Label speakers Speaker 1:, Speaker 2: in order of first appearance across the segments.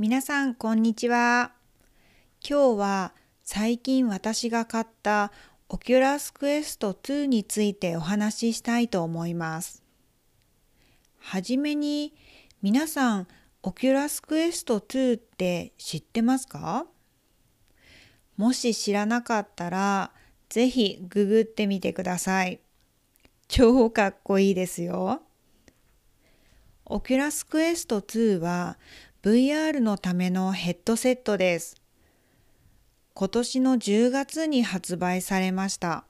Speaker 1: 皆さんこんにちは。今日は最近私が買ったオキュラスクエスト2についてお話ししたいと思います。はじめに皆さんオキュラスクエスト2って知ってますか？もし知らなかったらぜひググってみてください。超かっこいいですよ。オキュラスクエスト2は VR のためのヘッドセットです。今年の10月に発売されました。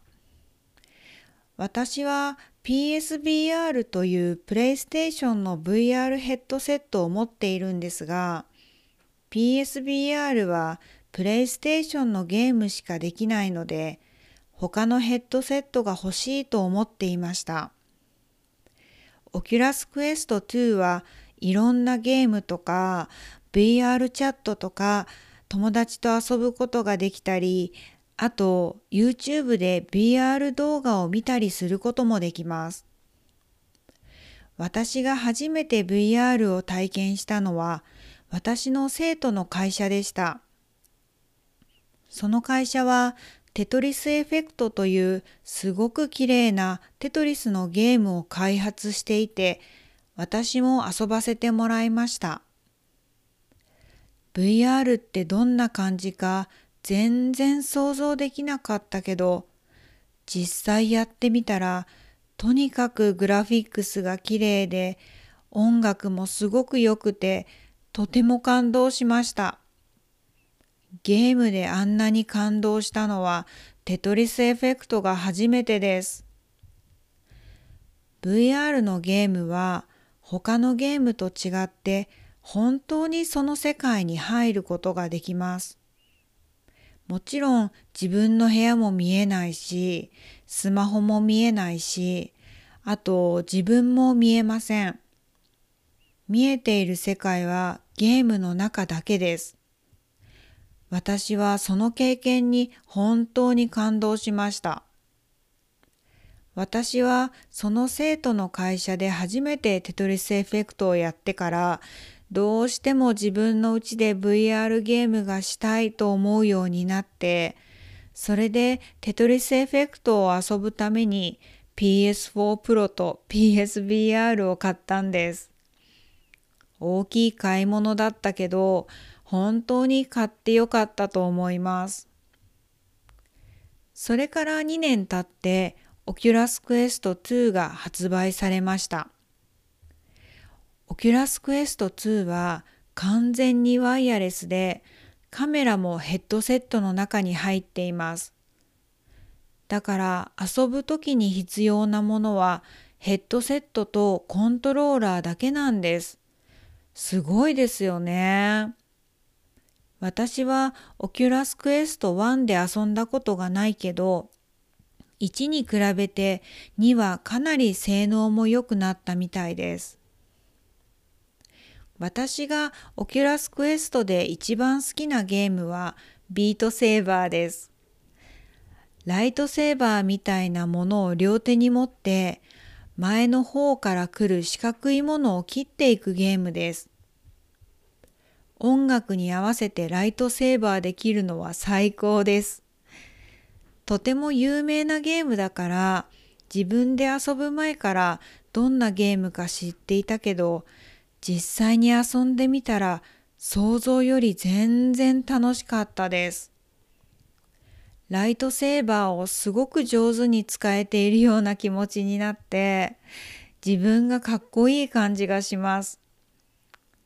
Speaker 1: 私は PSVR というプレイステーションの VR ヘッドセットを持っているんですが PSVR はプレイステーションのゲームしかできないので他のヘッドセットが欲しいと思っていました。オキュラスクエスト2はいろんなゲームとか VR チャットとか友達と遊ぶことができたりあと YouTube で VR 動画を見たりすることもできます。私が初めて VR を体験したのは私の生徒の会社でした。その会社はテトリスエフェクトというすごく綺麗なテトリスのゲームを開発していて私も遊ばせてもらいました。VR ってどんな感じか全然想像できなかったけど実際やってみたらとにかくグラフィックスが綺麗で音楽もすごく良くてとても感動しました。ゲームであんなに感動したのはテトリスエフェクトが初めてです。VR のゲームは他のゲームと違って本当にその世界に入ることができます。もちろん自分の部屋も見えないし、スマホも見えないし、あと自分も見えません。見えている世界はゲームの中だけです。私はその経験に本当に感動しました。私はその生徒の会社で初めてテトリスエフェクトをやってからどうしても自分のうちで VR ゲームがしたいと思うようになってそれでテトリスエフェクトを遊ぶために PS4 Pro と PSVR を買ったんです。大きい買い物だったけど本当に買ってよかったと思います。それから2年経ってオキュラスクエスト2が発売されました。オキュラスクエスト2は完全にワイヤレスでカメラもヘッドセットの中に入っています。だから遊ぶ時に必要なものはヘッドセットとコントローラーだけなんです。すごいですよね。私はオキュラスクエスト1で遊んだことがないけど1に比べて2はかなり性能も良くなったみたいです。私がオキュラスクエストで一番好きなゲームはビートセーバーです。ライトセーバーみたいなものを両手に持って前の方から来る四角いものを切っていくゲームです。音楽に合わせてライトセーバーできるのは最高です。とても有名なゲームだから自分で遊ぶ前からどんなゲームか知っていたけど実際に遊んでみたら想像より全然楽しかったです。ライトセーバーをすごく上手に使えているような気持ちになって自分がかっこいい感じがします。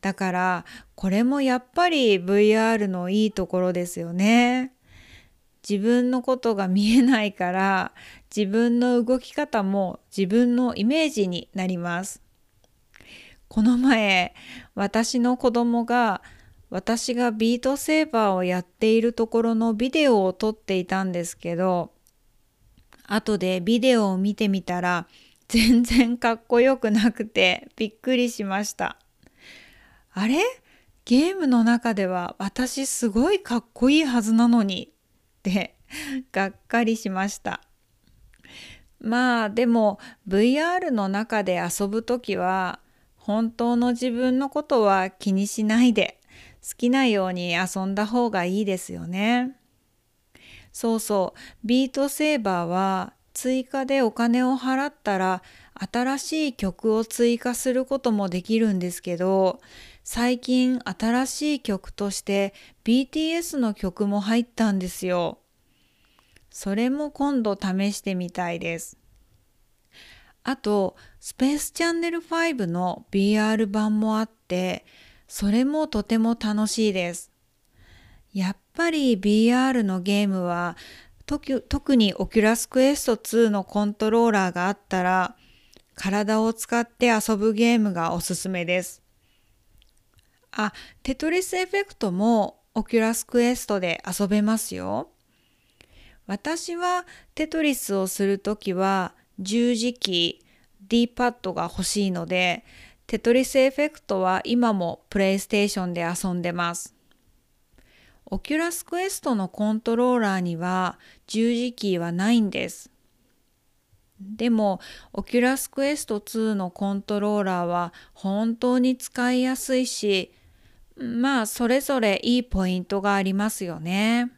Speaker 1: だからこれもやっぱり VR のいいところですよね。自分のことが見えないから自分の動き方も自分のイメージになります。この前私の子供が私がビートセーバーをやっているところのビデオを撮っていたんですけど後でビデオを見てみたら全然かっこよくなくてびっくりしました。あれ？ゲームの中では私すごいかっこいいはずなのに がっかりしました。まあでも VR の中で遊ぶ時は本当の自分のことは気にしないで好きなように遊んだ方がいいですよね。そうそう、ビートセーバーは追加でお金を払ったら新しい曲を追加することもできるんですけど、最近新しい曲として BTS の曲も入ったんですよ。それも今度試してみたいです。あと、スペースチャンネル5の BR 版もあって、それもとても楽しいです。やっぱり BR のゲームは特にオキュラスクエスト2のコントローラーがあったら体を使って遊ぶゲームがおすすめです。あ、テトリスエフェクトもオキュラスクエストで遊べますよ。私はテトリスをするときは十字キー D パッドが欲しいのでテトリスエフェクトは今もプレイステーションで遊んでます。オキュラスクエストのコントローラーには十字キーはないんです。でも、オキュラスクエスト2のコントローラーは本当に使いやすいし、まあ、それぞれいいポイントがありますよね。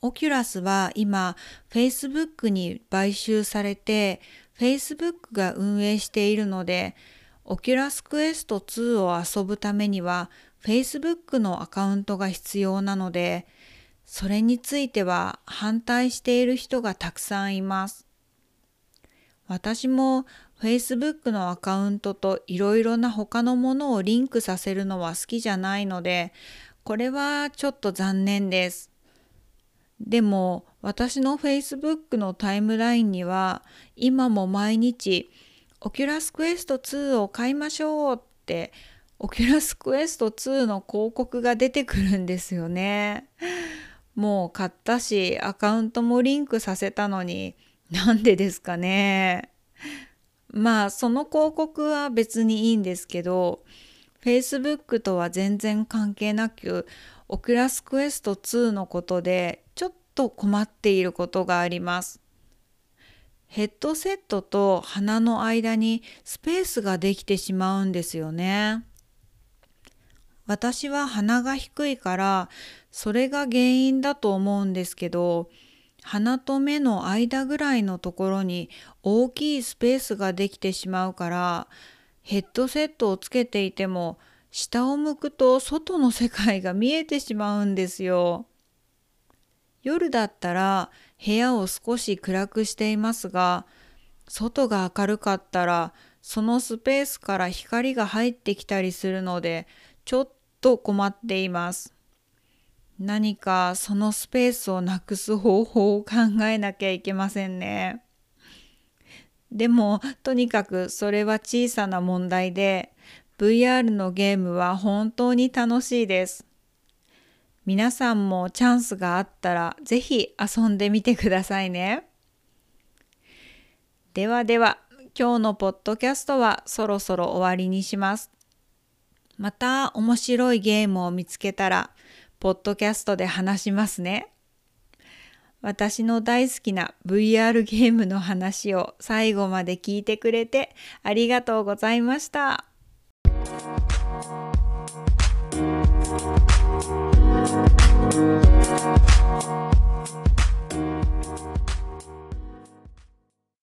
Speaker 1: オキュラスは今、Facebook に買収されて、Facebook が運営しているので、オキュラスクエスト2を遊ぶためには Facebook のアカウントが必要なので、それについては反対している人がたくさんいます。私も Facebook のアカウントといろいろな他のものをリンクさせるのは好きじゃないので、これはちょっと残念です。でも私の Facebook のタイムラインには今も毎日オキュラスクエスト2を買いましょうってオキュラスクエスト2の広告が出てくるんですよね。もう買ったしアカウントもリンクさせたのに なんでですかね。まあその広告は別にいいんですけど Facebook とは全然関係なくオキュラスクエスト2のことでちょっと困っていることがあります。ヘッドセットと鼻の間にスペースができてしまうんですよね。私は鼻が低いからそれが原因だと思うんですけど鼻と目の間ぐらいのところに大きいスペースができてしまうからヘッドセットをつけていても下を向くと外の世界が見えてしまうんですよ。夜だったら部屋を少し暗くしていますが外が明るかったらそのスペースから光が入ってきたりするのでちょっと困っています。何かそのスペースをなくす方法を考えなきゃいけませんね。でもとにかくそれは小さな問題で VR のゲームは本当に楽しいです。皆さんもチャンスがあったらぜひ遊んでみてくださいね。ではでは今日のポッドキャストはそろそろ終わりにします。また面白いゲームを見つけたらポッドキャストで話しますね。私の大好きな VR ゲームの話を最後まで聞いてくれてありがとうございました。